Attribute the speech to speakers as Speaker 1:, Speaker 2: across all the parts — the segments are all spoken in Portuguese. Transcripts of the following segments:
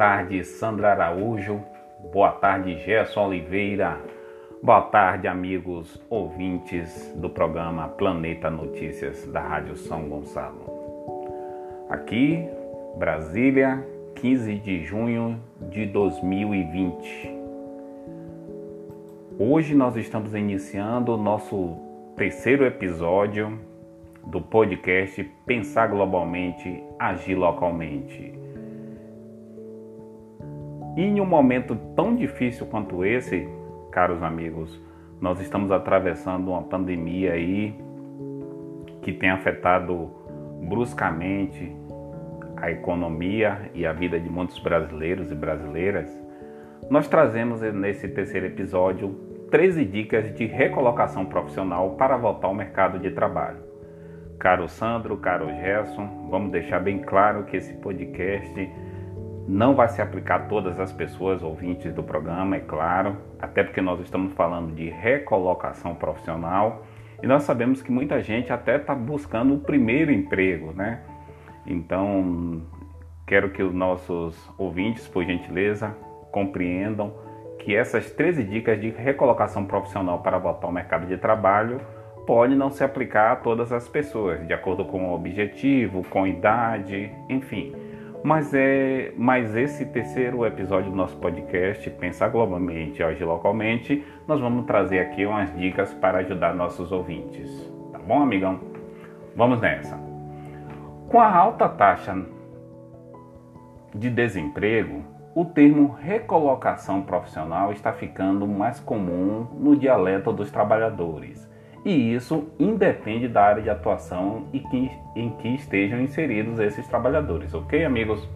Speaker 1: tarde, Sandra Araújo. Boa tarde, Gerson Oliveira. Boa tarde, amigos ouvintes do programa Planeta Notícias da Rádio São Gonçalo. Aqui, Brasília, 15 de junho de 2020. Hoje nós estamos iniciando o nosso terceiro episódio do podcast Pensar Globalmente, Agir Localmente. E em um momento tão difícil quanto esse, caros amigos, nós estamos atravessando uma pandemia aí que tem afetado bruscamente a economia e a vida de muitos brasileiros e brasileiras. Nós trazemos nesse terceiro episódio 13 dicas de recolocação profissional para voltar ao mercado de trabalho. Caro Sandro, caro Gerson, vamos deixar bem claro que esse podcast não vai se aplicar a todas as pessoas ouvintes do programa, é claro, até porque nós estamos falando de recolocação profissional e nós sabemos que muita gente até está buscando o primeiro emprego, né? Então, quero que os nossos ouvintes, por gentileza, compreendam que essas 13 dicas de recolocação profissional para voltar ao mercado de trabalho pode não se aplicar a todas as pessoas, de acordo com o objetivo, com idade, enfim. Mas é, mas esse terceiro episódio do nosso podcast, Pensar Globalmente e Localmente, nós vamos trazer aqui umas dicas para ajudar nossos ouvintes. Tá bom, amigão? Vamos nessa. Com a alta taxa de desemprego, o termo recolocação profissional está ficando mais comum no dialeto dos trabalhadores e isso independe da área de atuação e em que estejam inseridos esses trabalhadores, ok, amigos?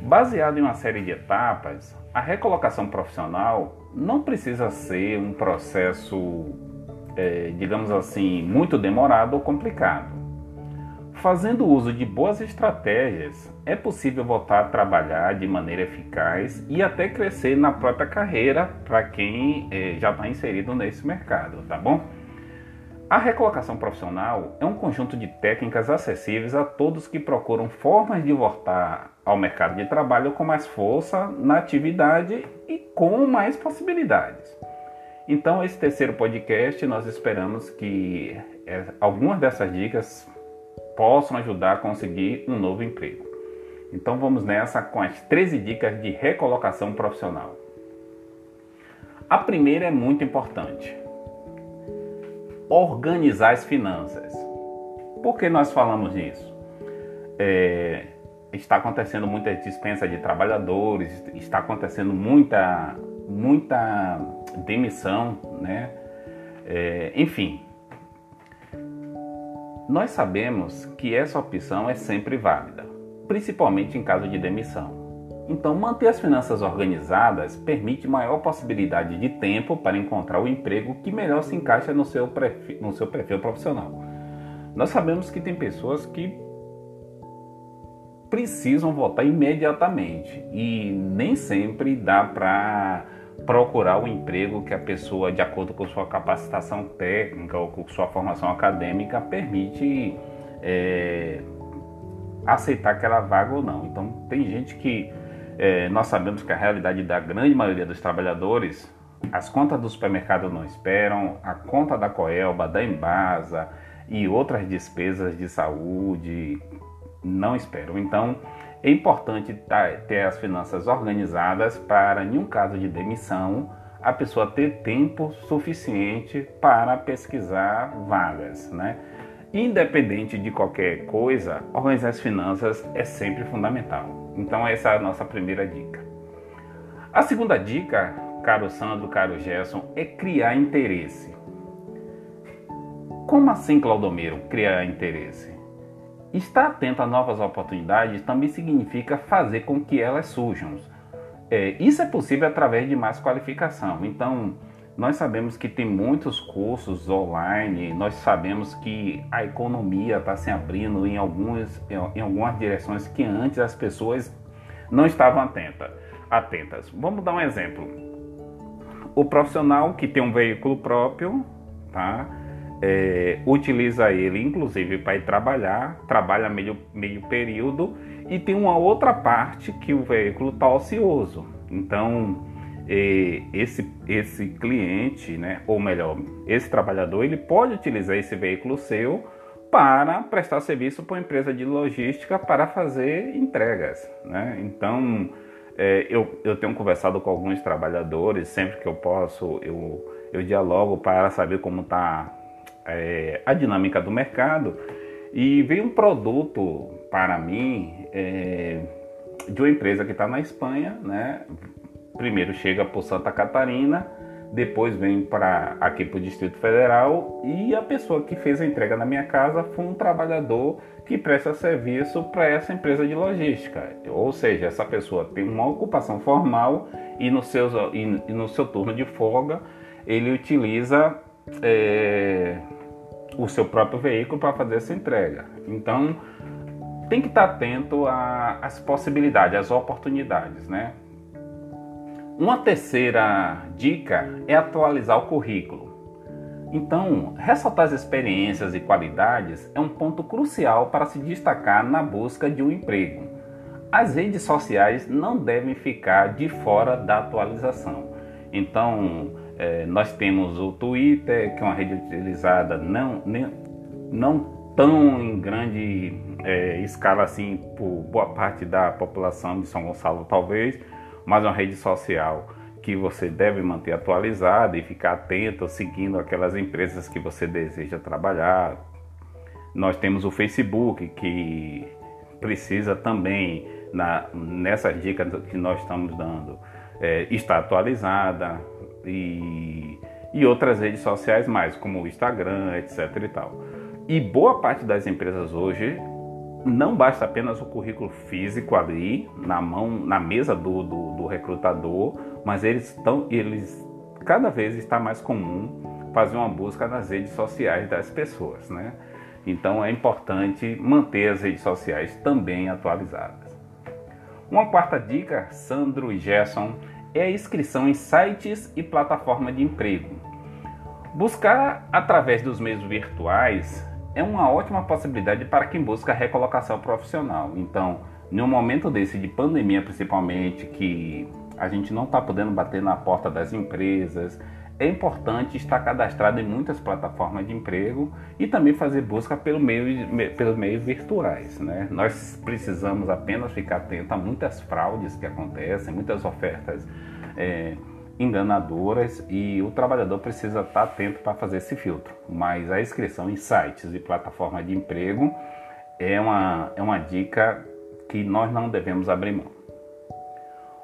Speaker 1: Baseado em uma série de etapas, a recolocação profissional não precisa ser um processo, é, digamos assim, muito demorado ou complicado. Fazendo uso de boas estratégias, é possível voltar a trabalhar de maneira eficaz e até crescer na própria carreira para quem é, já está inserido nesse mercado, tá bom? A recolocação profissional é um conjunto de técnicas acessíveis a todos que procuram formas de voltar ao mercado de trabalho com mais força na atividade e com mais possibilidades. Então, esse terceiro podcast, nós esperamos que é, algumas dessas dicas possam ajudar a conseguir um novo emprego. Então, vamos nessa com as 13 dicas de recolocação profissional. A primeira é muito importante organizar as finanças. Por que nós falamos disso? É, está acontecendo muita dispensa de trabalhadores, está acontecendo muita, muita demissão, né? É, enfim, nós sabemos que essa opção é sempre válida, principalmente em caso de demissão. Então, manter as finanças organizadas permite maior possibilidade de tempo para encontrar o emprego que melhor se encaixa no seu perfil, no seu perfil profissional. Nós sabemos que tem pessoas que precisam voltar imediatamente e nem sempre dá para procurar o emprego que a pessoa, de acordo com sua capacitação técnica ou com sua formação acadêmica, permite é, aceitar aquela vaga ou não. Então, tem gente que é, nós sabemos que a realidade da grande maioria dos trabalhadores, as contas do supermercado não esperam, a conta da Coelba, da Embasa e outras despesas de saúde não esperam. Então, é importante ter as finanças organizadas para, em um caso de demissão, a pessoa ter tempo suficiente para pesquisar vagas, né? Independente de qualquer coisa, organizar as finanças é sempre fundamental. Então, essa é a nossa primeira dica. A segunda dica, caro Sandro, caro Gerson, é criar interesse. Como assim, Claudomiro, criar interesse? Estar atento a novas oportunidades também significa fazer com que elas surjam. É, isso é possível através de mais qualificação. Então, nós sabemos que tem muitos cursos online, nós sabemos que a economia está se abrindo em, algumas, em algumas direções que antes as pessoas não estavam atenta, atentas. Vamos dar um exemplo. O profissional que tem um veículo próprio, tá? É, utiliza ele inclusive para ir trabalhar, trabalha meio, meio período e tem uma outra parte que o veículo está ocioso. Então, esse, esse cliente, né, ou melhor, esse trabalhador, ele pode utilizar esse veículo seu para prestar serviço para uma empresa de logística para fazer entregas. Né? Então, é, eu, eu tenho conversado com alguns trabalhadores, sempre que eu posso, eu, eu dialogo para saber como está é, a dinâmica do mercado. E veio um produto para mim é, de uma empresa que está na Espanha, né? Primeiro chega por Santa Catarina, depois vem para aqui para o Distrito Federal e a pessoa que fez a entrega na minha casa foi um trabalhador que presta serviço para essa empresa de logística. Ou seja, essa pessoa tem uma ocupação formal e no, seus, e no seu turno de folga ele utiliza é, o seu próprio veículo para fazer essa entrega. Então tem que estar atento às possibilidades, às oportunidades, né? Uma terceira dica é atualizar o currículo. Então, ressaltar as experiências e qualidades é um ponto crucial para se destacar na busca de um emprego. As redes sociais não devem ficar de fora da atualização. Então, é, nós temos o Twitter, que é uma rede utilizada não, nem, não tão em grande é, escala assim por boa parte da população de São Gonçalo, talvez mas uma rede social que você deve manter atualizada e ficar atento, seguindo aquelas empresas que você deseja trabalhar. Nós temos o Facebook que precisa também, na, nessas dicas que nós estamos dando, é, estar atualizada e, e outras redes sociais mais, como o Instagram, etc. e tal. E boa parte das empresas hoje não basta apenas o currículo físico ali na mão, na mesa do, do, do recrutador, mas eles estão, eles cada vez está mais comum fazer uma busca nas redes sociais das pessoas, né? Então é importante manter as redes sociais também atualizadas. Uma quarta dica, Sandro e Gerson, é a inscrição em sites e plataformas de emprego. Buscar através dos meios virtuais é uma ótima possibilidade para quem busca recolocação profissional. Então, num momento desse de pandemia, principalmente, que a gente não está podendo bater na porta das empresas, é importante estar cadastrado em muitas plataformas de emprego e também fazer busca pelo meio, pelos meios virtuais. Né? Nós precisamos apenas ficar atento a muitas fraudes que acontecem, muitas ofertas. É, enganadoras e o trabalhador precisa estar atento para fazer esse filtro. Mas a inscrição em sites e plataformas de emprego é uma, é uma dica que nós não devemos abrir mão.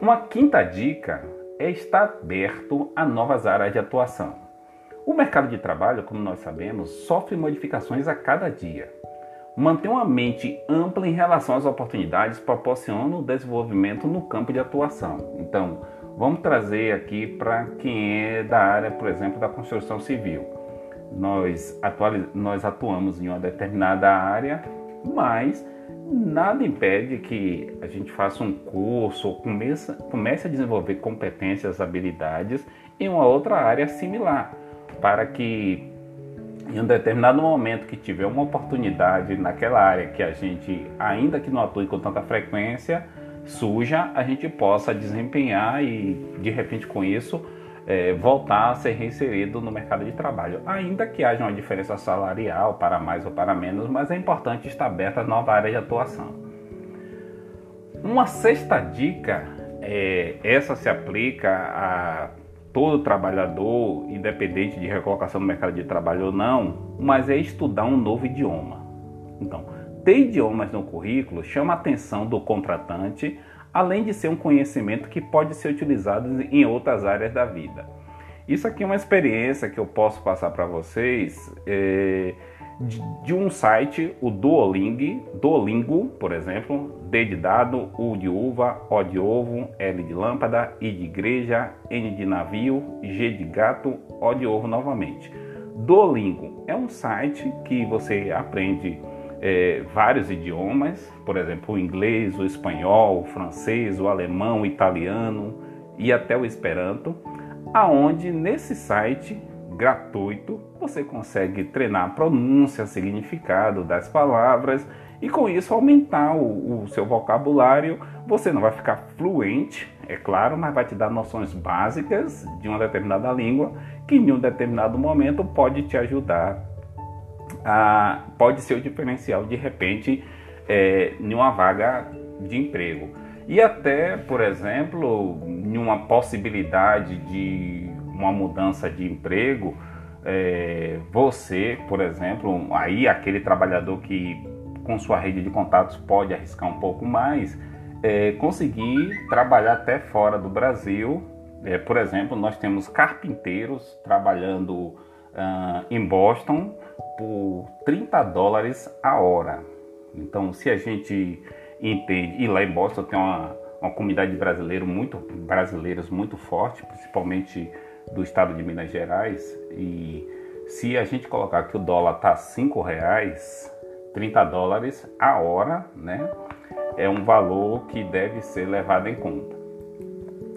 Speaker 1: Uma quinta dica é estar aberto a novas áreas de atuação. O mercado de trabalho, como nós sabemos, sofre modificações a cada dia. Manter uma mente ampla em relação às oportunidades proporciona o desenvolvimento no campo de atuação. Então, Vamos trazer aqui para quem é da área, por exemplo, da construção civil. Nós, atualiz... nós atuamos em uma determinada área, mas nada impede que a gente faça um curso ou comece, comece a desenvolver competências, habilidades em uma outra área similar, para que em um determinado momento que tiver uma oportunidade naquela área que a gente, ainda que não atue com tanta frequência, suja, a gente possa desempenhar e de repente com isso é, voltar a ser reinserido no mercado de trabalho, ainda que haja uma diferença salarial para mais ou para menos, mas é importante estar aberta a nova área de atuação. Uma sexta dica, é, essa se aplica a todo trabalhador, independente de recolocação no mercado de trabalho ou não, mas é estudar um novo idioma. Então, ter idiomas no currículo chama a atenção do contratante, além de ser um conhecimento que pode ser utilizado em outras áreas da vida. Isso aqui é uma experiência que eu posso passar para vocês é, de, de, um site, o Duolingo, Duolingo, por exemplo, D de dado, U de uva, O de ovo, L de lâmpada, I de igreja, N de navio, G de gato, O de ovo novamente. Duolingo é um site que você aprende é, vários idiomas, por exemplo, o inglês, o espanhol, o francês, o alemão, o italiano e até o esperanto, aonde nesse site gratuito você consegue treinar a pronúncia, significado das palavras e com isso aumentar o, o, seu vocabulário. Você não vai ficar fluente, é claro, mas vai te dar noções básicas de uma determinada língua que em um determinado momento pode te ajudar a, pode ser o diferencial de repente é, em uma vaga de emprego. E até, por exemplo, em uma possibilidade de uma mudança de emprego, é, você, por exemplo, aí aquele trabalhador que com sua rede de contatos pode arriscar um pouco mais, é, conseguir trabalhar até fora do Brasil. É, por exemplo, nós temos carpinteiros trabalhando uh, em Boston por 30 dólares a hora. Então, se a gente entende, e lá em Boston tem uma, uma comunidade brasileira muito, brasileiros muito forte, principalmente do estado de Minas Gerais, e se a gente colocar que o dólar está 5 reais, 30 dólares a hora, né? É um valor que deve ser levado em conta.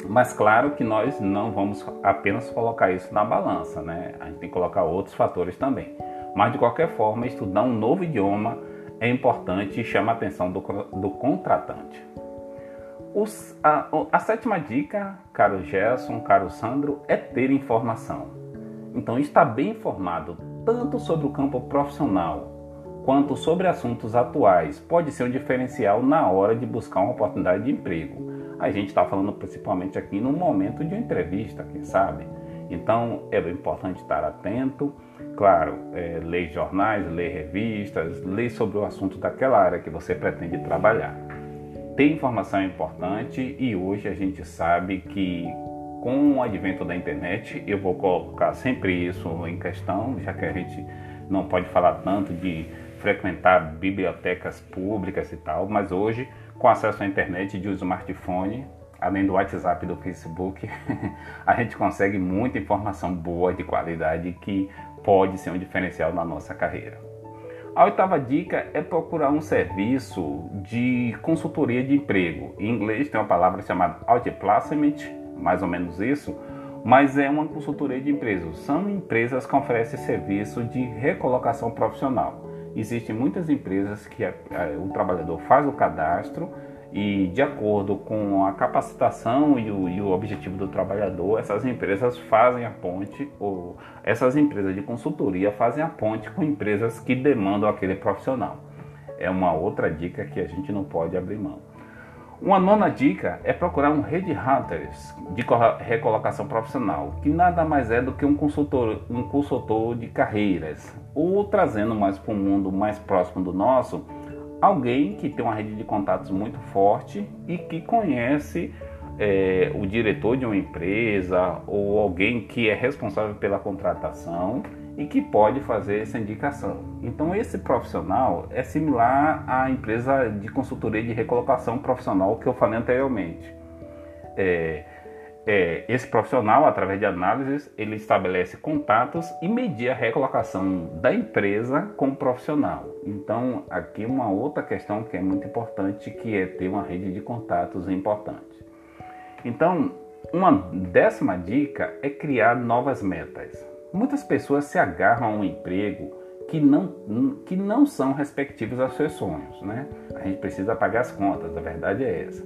Speaker 1: Mas claro que nós não vamos apenas colocar isso na balança, né? A gente tem que colocar outros fatores também. Mas de qualquer forma, estudar um novo idioma é importante e chama a atenção do, do contratante. Os, a, a sétima dica, caro Gerson, caro Sandro, é ter informação. Então, estar bem informado tanto sobre o campo profissional quanto sobre assuntos atuais pode ser um diferencial na hora de buscar uma oportunidade de emprego. A gente está falando principalmente aqui no momento de uma entrevista, quem sabe? Então é importante estar atento, claro, é, jornais, ler revistas, ler sobre o assunto daquela área que você pretende trabalhar. Ter informação importante e hoje a gente sabe que com o advento da internet, eu vou colocar sempre isso em questão, já que a gente não pode falar tanto de frequentar bibliotecas públicas e tal, mas hoje, com acesso à internet de um smartphone, além do WhatsApp e do Facebook, a gente consegue muita informação boa, de qualidade, que pode ser um diferencial na nossa carreira. A oitava dica é procurar um serviço de consultoria de emprego. Em inglês tem uma palavra chamada Outplacement, mais ou menos isso, mas é uma consultoria de empresas. São empresas que oferecem serviço de recolocação profissional. Existem muitas empresas que a, o trabalhador faz o cadastro e de acordo com a capacitação e o, e o, objetivo do trabalhador, essas empresas fazem a ponte, ou essas empresas de consultoria fazem a ponte com empresas que demandam aquele profissional. É uma outra dica que a gente não pode abrir mão. Uma nona dica é procurar um Hunters de recolocação profissional, que nada mais é do que um consultor, um consultor de carreiras, ou trazendo mais para um mundo mais próximo do nosso, alguém que tem uma rede de contatos muito forte e que conhece é, o diretor de uma empresa ou alguém que é responsável pela contratação e que pode fazer essa indicação. Então esse profissional é similar à empresa de consultoria de recolocação profissional que eu falei anteriormente. É, é, esse profissional, através de análises, ele estabelece contatos e medir a recolocação da empresa com o profissional. Então, aqui uma outra questão que é muito importante, que é ter uma rede de contatos importante. Então, uma décima dica é criar novas metas. Muitas pessoas se agarram a um emprego que não, que não são respectivos aos seus sonhos, né? A gente precisa pagar as contas, a verdade é essa.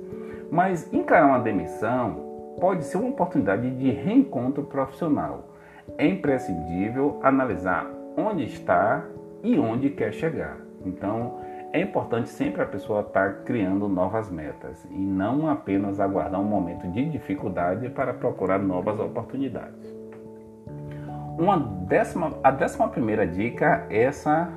Speaker 1: Mas encarar uma demissão pode ser uma oportunidade de reencontro profissional. É imprescindível analisar onde está e onde quer chegar. Então, é importante sempre a pessoa estar criando novas metas e não apenas aguardar um momento de dificuldade para procurar novas oportunidades. Uma décima, a décima primeira dica, essa,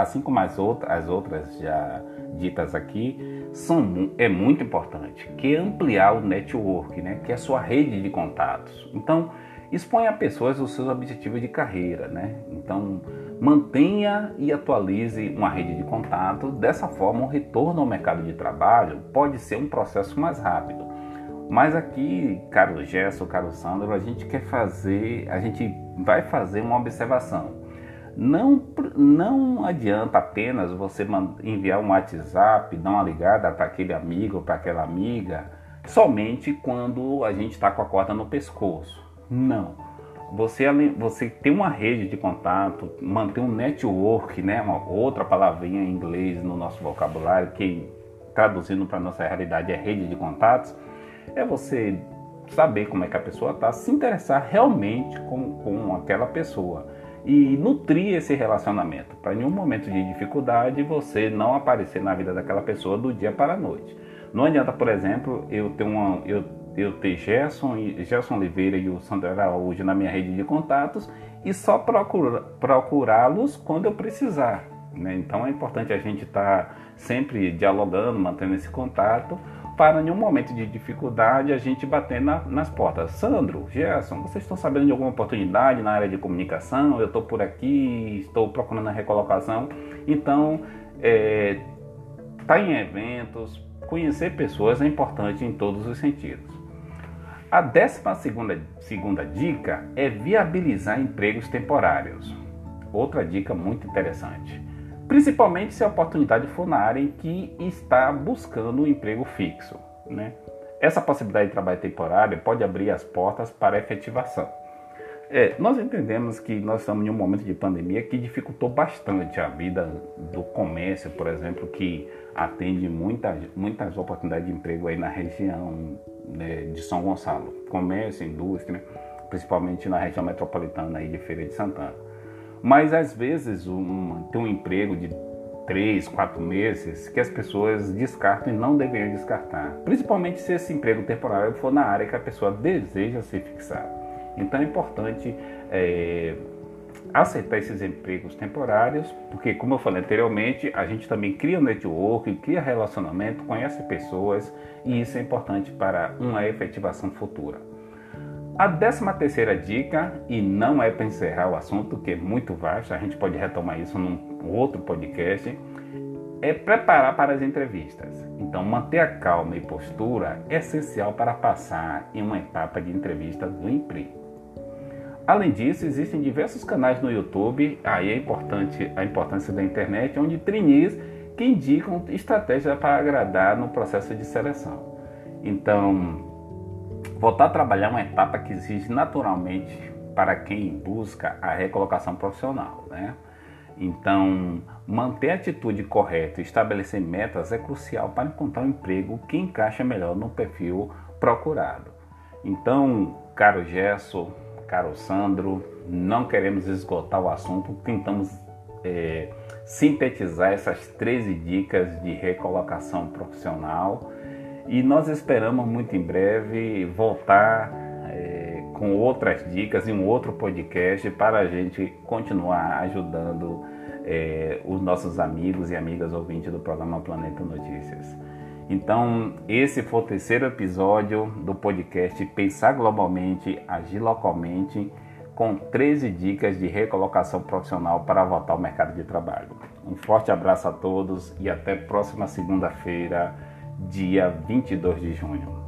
Speaker 1: assim como as outras, as outras já ditas aqui, são, é muito importante, que é ampliar o network, né? que é a sua rede de contatos. Então, exponha a pessoas os seus objetivos de carreira. Né? Então, mantenha e atualize uma rede de contatos. Dessa forma, o retorno ao mercado de trabalho pode ser um processo mais rápido. Mas aqui, caro Gerson, caro Sandro, a gente quer fazer, a gente vai fazer uma observação. Não, não adianta apenas você enviar um WhatsApp, dar uma ligada para aquele amigo para aquela amiga, somente quando a gente está com a corda no pescoço. Não. você, você tem uma rede de contato, manter um network, né? Uma outra palavrinha em inglês no nosso vocabulário, que traduzindo para nossa realidade é rede de contatos, é você saber como é que a pessoa está, se interessar realmente com, com aquela pessoa e nutrir esse relacionamento, para em um momento de dificuldade você não aparecer na vida daquela pessoa do dia para a noite. Não adianta, por exemplo, eu ter uma, eu, eu ter Gerson, Gerson Oliveira e o Sandro Araújo na minha rede de contatos e só procurá-los quando eu precisar. Né? Então é importante a gente estar tá sempre dialogando, mantendo esse contato, para em um momento de dificuldade a gente bater na, nas portas. Sandro, Gerson, vocês estão sabendo de alguma oportunidade na área de comunicação? Eu estou por aqui, estou procurando a recolocação. Então, é, tá em eventos, conhecer pessoas é importante em todos os sentidos. A décima segunda, segunda dica é viabilizar empregos temporários. Outra dica muito interessante principalmente se a oportunidade for na área em que está buscando um emprego fixo. Né? Essa possibilidade de trabalho temporário pode abrir as portas para efetivação. É, nós entendemos que nós estamos em um momento de pandemia que dificultou bastante a vida do comércio, por exemplo, que atende muitas, muitas oportunidades de emprego aí na região né, de São Gonçalo. Comércio, indústria, principalmente na região metropolitana aí de Feira de Santana. Mas às vezes um, tem um emprego de três, quatro meses que as pessoas descartam e não deveriam descartar. Principalmente se esse emprego temporário for na área que a pessoa deseja se fixar. Então é importante é, aceitar esses empregos temporários, porque como eu falei anteriormente, a gente também cria network, cria relacionamento, conhece pessoas e isso é importante para uma efetivação futura. A décima terceira dica, e não é para encerrar o assunto, que é muito vasto, a gente pode retomar isso num outro podcast, é preparar para as entrevistas. Então, manter a calma e postura é essencial para passar em uma etapa de entrevista do emprego. Além disso, existem diversos canais no YouTube, aí é importante a importância da internet, onde trainees que indicam estratégias para agradar no processo de seleção. Então, Voltar a trabalhar é uma etapa que exige naturalmente para quem busca a recolocação profissional, né? Então, manter a atitude correta e estabelecer metas é crucial para encontrar um emprego que encaixa melhor no perfil procurado. Então, caro Gesso, caro Sandro, não queremos esgotar o assunto, tentamos é, sintetizar essas 13 dicas de recolocação profissional e nós esperamos muito em breve voltar é, com outras dicas em um outro podcast para a gente continuar ajudando é, os nossos amigos e amigas ouvintes do programa Planeta Notícias. Então, esse foi o terceiro episódio do podcast Pensar Globalmente, Agir Localmente, com 13 dicas de recolocação profissional para voltar ao mercado de trabalho. Um forte abraço a todos e até próxima segunda-feira dia 22 de junho.